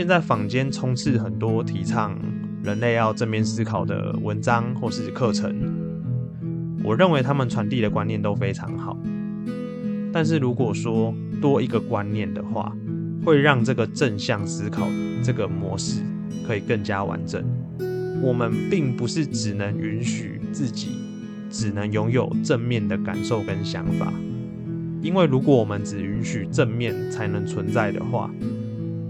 现在坊间充斥很多提倡人类要正面思考的文章或是课程，我认为他们传递的观念都非常好。但是如果说多一个观念的话，会让这个正向思考这个模式可以更加完整。我们并不是只能允许自己只能拥有正面的感受跟想法，因为如果我们只允许正面才能存在的话，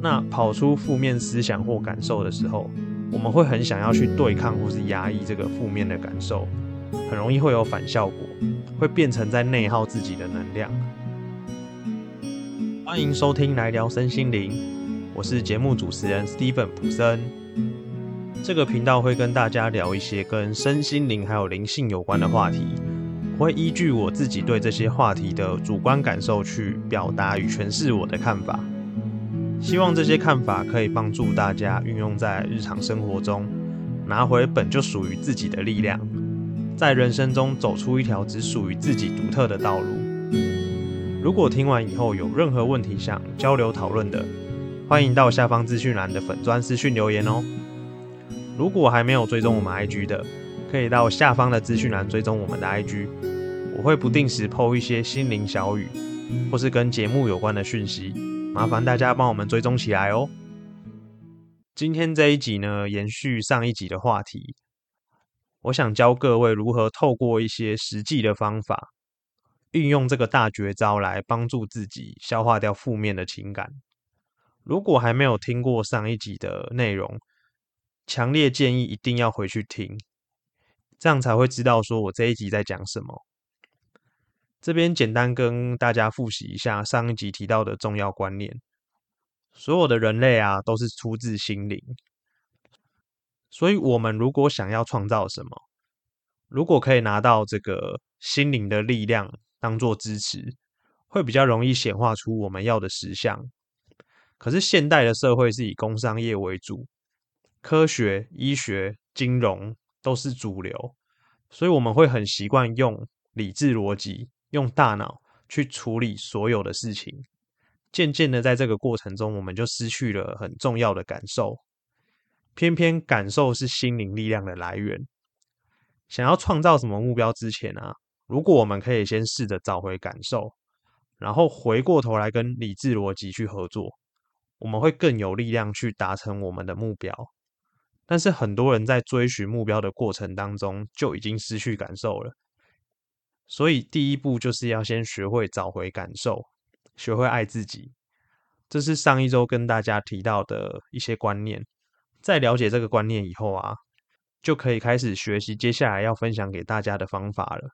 那跑出负面思想或感受的时候，我们会很想要去对抗或是压抑这个负面的感受，很容易会有反效果，会变成在内耗自己的能量。欢迎收听来聊身心灵，我是节目主持人 Steven 普森。这个频道会跟大家聊一些跟身心灵还有灵性有关的话题，我会依据我自己对这些话题的主观感受去表达与诠释我的看法。希望这些看法可以帮助大家运用在日常生活中，拿回本就属于自己的力量，在人生中走出一条只属于自己独特的道路。如果听完以后有任何问题想交流讨论的，欢迎到下方资讯栏的粉砖私讯留言哦。如果还没有追踪我们 IG 的，可以到下方的资讯栏追踪我们的 IG，我会不定时 PO 一些心灵小语，或是跟节目有关的讯息。麻烦大家帮我们追踪起来哦。今天这一集呢，延续上一集的话题，我想教各位如何透过一些实际的方法，运用这个大绝招来帮助自己消化掉负面的情感。如果还没有听过上一集的内容，强烈建议一定要回去听，这样才会知道说我这一集在讲什么。这边简单跟大家复习一下上一集提到的重要观念：所有的人类啊，都是出自心灵。所以，我们如果想要创造什么，如果可以拿到这个心灵的力量当做支持，会比较容易显化出我们要的实相。可是，现代的社会是以工商业为主，科学、医学、金融都是主流，所以我们会很习惯用理智逻辑。用大脑去处理所有的事情，渐渐的，在这个过程中，我们就失去了很重要的感受。偏偏感受是心灵力量的来源。想要创造什么目标之前啊，如果我们可以先试着找回感受，然后回过头来跟理智逻辑去合作，我们会更有力量去达成我们的目标。但是很多人在追寻目标的过程当中，就已经失去感受了。所以第一步就是要先学会找回感受，学会爱自己。这是上一周跟大家提到的一些观念。在了解这个观念以后啊，就可以开始学习接下来要分享给大家的方法了。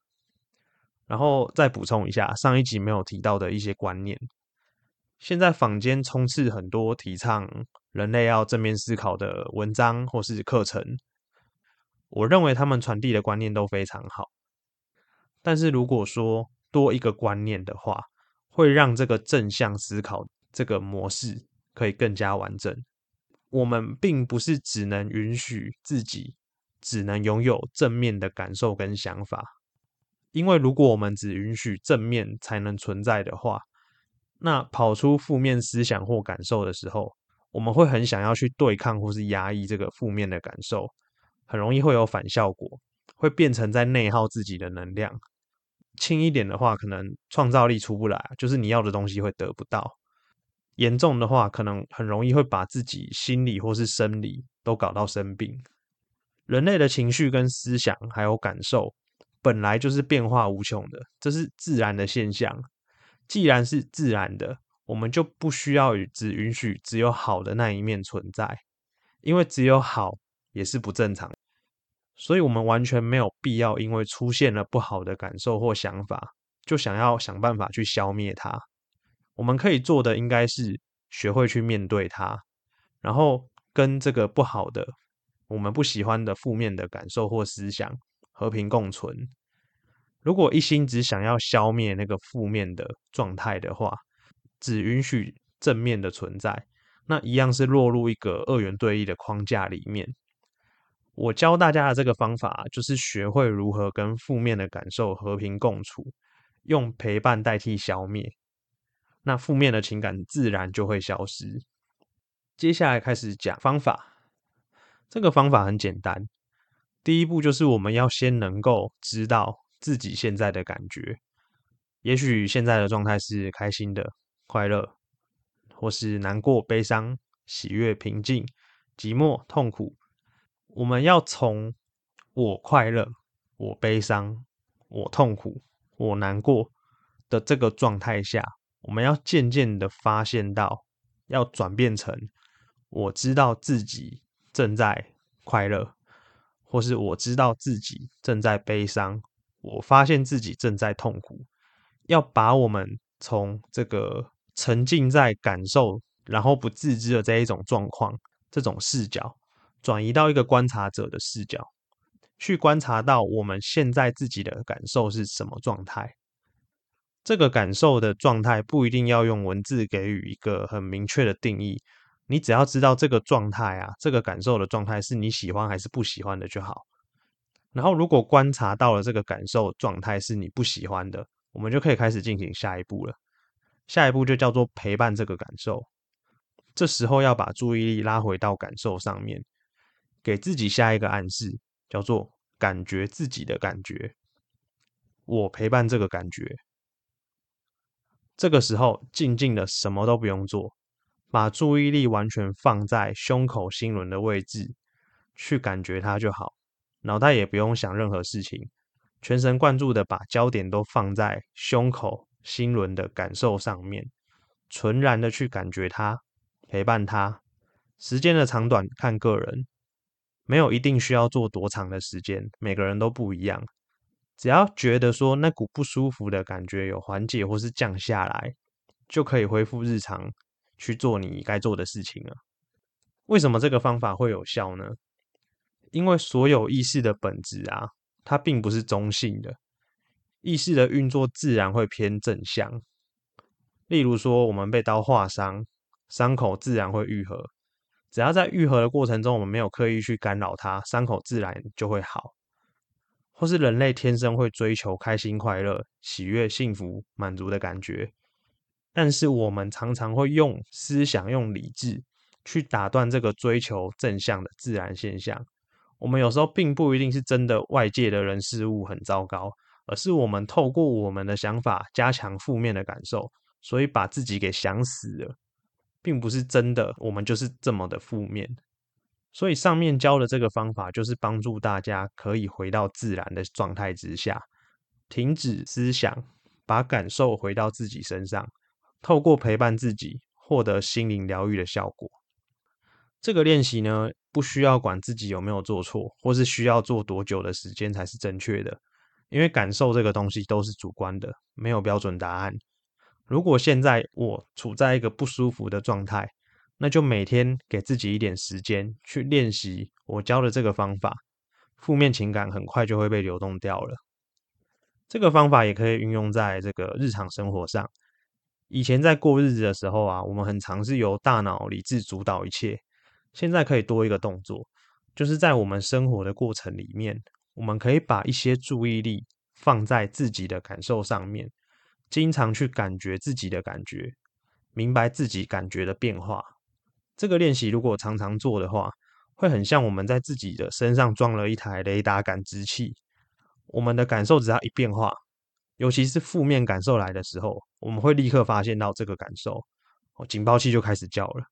然后再补充一下上一集没有提到的一些观念。现在坊间充斥很多提倡人类要正面思考的文章或是课程，我认为他们传递的观念都非常好。但是如果说多一个观念的话，会让这个正向思考这个模式可以更加完整。我们并不是只能允许自己只能拥有正面的感受跟想法，因为如果我们只允许正面才能存在的话，那跑出负面思想或感受的时候，我们会很想要去对抗或是压抑这个负面的感受，很容易会有反效果，会变成在内耗自己的能量。轻一点的话，可能创造力出不来，就是你要的东西会得不到；严重的话，可能很容易会把自己心理或是生理都搞到生病。人类的情绪跟思想还有感受，本来就是变化无穷的，这是自然的现象。既然是自然的，我们就不需要只允许只有好的那一面存在，因为只有好也是不正常。所以，我们完全没有必要，因为出现了不好的感受或想法，就想要想办法去消灭它。我们可以做的，应该是学会去面对它，然后跟这个不好的、我们不喜欢的负面的感受或思想和平共存。如果一心只想要消灭那个负面的状态的话，只允许正面的存在，那一样是落入一个二元对立的框架里面。我教大家的这个方法，就是学会如何跟负面的感受和平共处，用陪伴代替消灭，那负面的情感自然就会消失。接下来开始讲方法。这个方法很简单，第一步就是我们要先能够知道自己现在的感觉。也许现在的状态是开心的、快乐，或是难过、悲伤、喜悦、平静、寂寞、痛苦。我们要从我快乐、我悲伤、我痛苦、我难过的这个状态下，我们要渐渐的发现到，要转变成我知道自己。正在快乐，或是我知道自己正在悲伤，我发现自己正在痛苦。要把我们从这个沉浸在感受，然后不自知的这一种状况、这种视角，转移到一个观察者的视角，去观察到我们现在自己的感受是什么状态。这个感受的状态不一定要用文字给予一个很明确的定义。你只要知道这个状态啊，这个感受的状态是你喜欢还是不喜欢的就好。然后，如果观察到了这个感受状态是你不喜欢的，我们就可以开始进行下一步了。下一步就叫做陪伴这个感受。这时候要把注意力拉回到感受上面，给自己下一个暗示，叫做感觉自己的感觉。我陪伴这个感觉。这个时候，静静的什么都不用做。把注意力完全放在胸口心轮的位置，去感觉它就好，脑袋也不用想任何事情，全神贯注的把焦点都放在胸口心轮的感受上面，纯然的去感觉它，陪伴它。时间的长短看个人，没有一定需要做多长的时间，每个人都不一样。只要觉得说那股不舒服的感觉有缓解或是降下来，就可以恢复日常。去做你该做的事情了。为什么这个方法会有效呢？因为所有意识的本质啊，它并不是中性的。意识的运作自然会偏正向。例如说，我们被刀划伤，伤口自然会愈合。只要在愈合的过程中，我们没有刻意去干扰它，伤口自然就会好。或是人类天生会追求开心、快乐、喜悦、幸福、满足的感觉。但是我们常常会用思想、用理智去打断这个追求正向的自然现象。我们有时候并不一定是真的外界的人事物很糟糕，而是我们透过我们的想法加强负面的感受，所以把自己给想死了，并不是真的我们就是这么的负面。所以上面教的这个方法，就是帮助大家可以回到自然的状态之下，停止思想，把感受回到自己身上。透过陪伴自己，获得心灵疗愈的效果。这个练习呢，不需要管自己有没有做错，或是需要做多久的时间才是正确的。因为感受这个东西都是主观的，没有标准答案。如果现在我处在一个不舒服的状态，那就每天给自己一点时间去练习我教的这个方法，负面情感很快就会被流动掉了。这个方法也可以运用在这个日常生活上。以前在过日子的时候啊，我们很常是由大脑理智主导一切。现在可以多一个动作，就是在我们生活的过程里面，我们可以把一些注意力放在自己的感受上面，经常去感觉自己的感觉，明白自己感觉的变化。这个练习如果常常做的话，会很像我们在自己的身上装了一台雷达感知器，我们的感受只要一变化。尤其是负面感受来的时候，我们会立刻发现到这个感受，哦，警报器就开始叫了，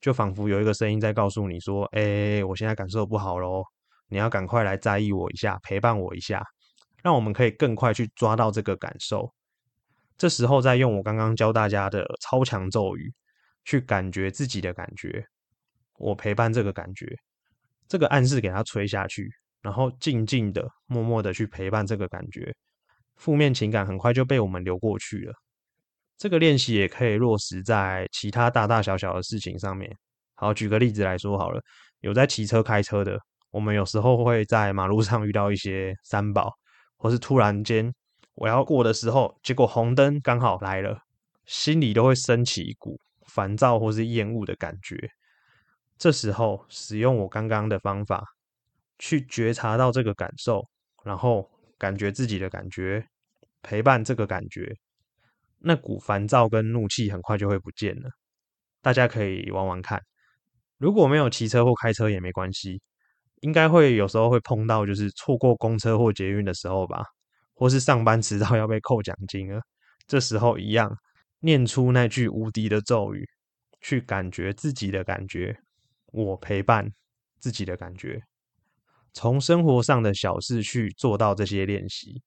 就仿佛有一个声音在告诉你说：“哎，我现在感受不好喽，你要赶快来在意我一下，陪伴我一下，让我们可以更快去抓到这个感受。这时候再用我刚刚教大家的超强咒语，去感觉自己的感觉，我陪伴这个感觉，这个暗示给它吹下去，然后静静的、默默的去陪伴这个感觉。”负面情感很快就被我们流过去了。这个练习也可以落实在其他大大小小的事情上面。好，举个例子来说好了，有在骑车开车的，我们有时候会在马路上遇到一些三宝，或是突然间我要过的时候，结果红灯刚好来了，心里都会升起一股烦躁或是厌恶的感觉。这时候使用我刚刚的方法，去觉察到这个感受，然后。感觉自己的感觉，陪伴这个感觉，那股烦躁跟怒气很快就会不见了。大家可以玩玩看。如果没有骑车或开车也没关系，应该会有时候会碰到，就是错过公车或捷运的时候吧，或是上班迟到 要被扣奖金了。这时候一样，念出那句无敌的咒语，去感觉自己的感觉，我陪伴自己的感觉，从生活上的小事去做到这些练习，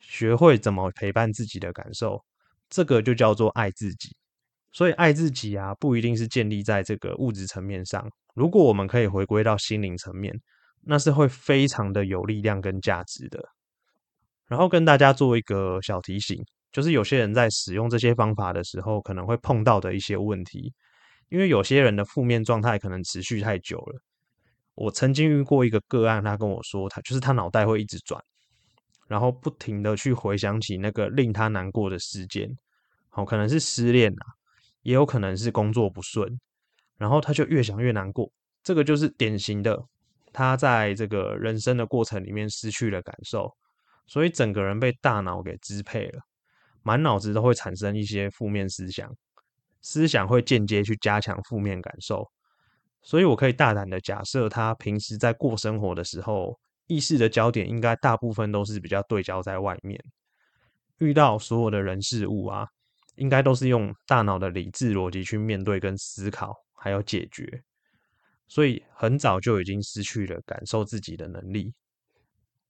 学会怎么陪伴自己的感受，这个就叫做爱自己。所以爱自己啊，不一定是建立在这个物质层面上。如果我们可以回归到心灵层面，那是会非常的有力量跟价值的。然后跟大家做一个小提醒，就是有些人在使用这些方法的时候，可能会碰到的一些问题。因为有些人的负面状态可能持续太久了。我曾经遇过一个个案，他跟我说，他就是他脑袋会一直转，然后不停的去回想起那个令他难过的事件，好，可能是失恋啊。也有可能是工作不顺，然后他就越想越难过。这个就是典型的，他在这个人生的过程里面失去了感受，所以整个人被大脑给支配了，满脑子都会产生一些负面思想，思想会间接去加强负面感受。所以我可以大胆的假设，他平时在过生活的时候，意识的焦点应该大部分都是比较对焦在外面，遇到所有的人事物啊。应该都是用大脑的理智逻辑去面对跟思考，还有解决，所以很早就已经失去了感受自己的能力，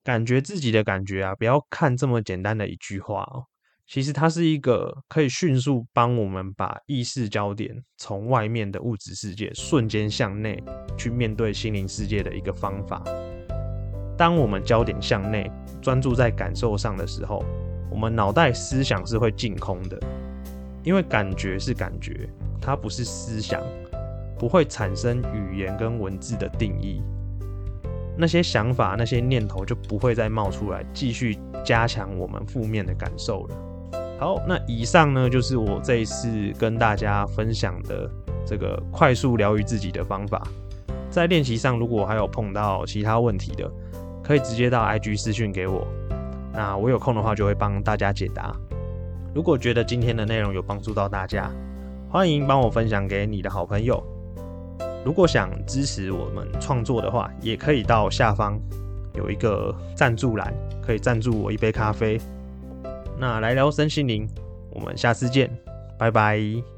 感觉自己的感觉啊！不要看这么简单的一句话哦，其实它是一个可以迅速帮我们把意识焦点从外面的物质世界瞬间向内去面对心灵世界的一个方法。当我们焦点向内，专注在感受上的时候，我们脑袋思想是会净空的。因为感觉是感觉，它不是思想，不会产生语言跟文字的定义。那些想法、那些念头就不会再冒出来，继续加强我们负面的感受了。好，那以上呢就是我这一次跟大家分享的这个快速疗愈自己的方法。在练习上，如果还有碰到其他问题的，可以直接到 IG 私讯给我，那我有空的话就会帮大家解答。如果觉得今天的内容有帮助到大家，欢迎帮我分享给你的好朋友。如果想支持我们创作的话，也可以到下方有一个赞助栏，可以赞助我一杯咖啡。那来聊身心灵，我们下次见，拜拜。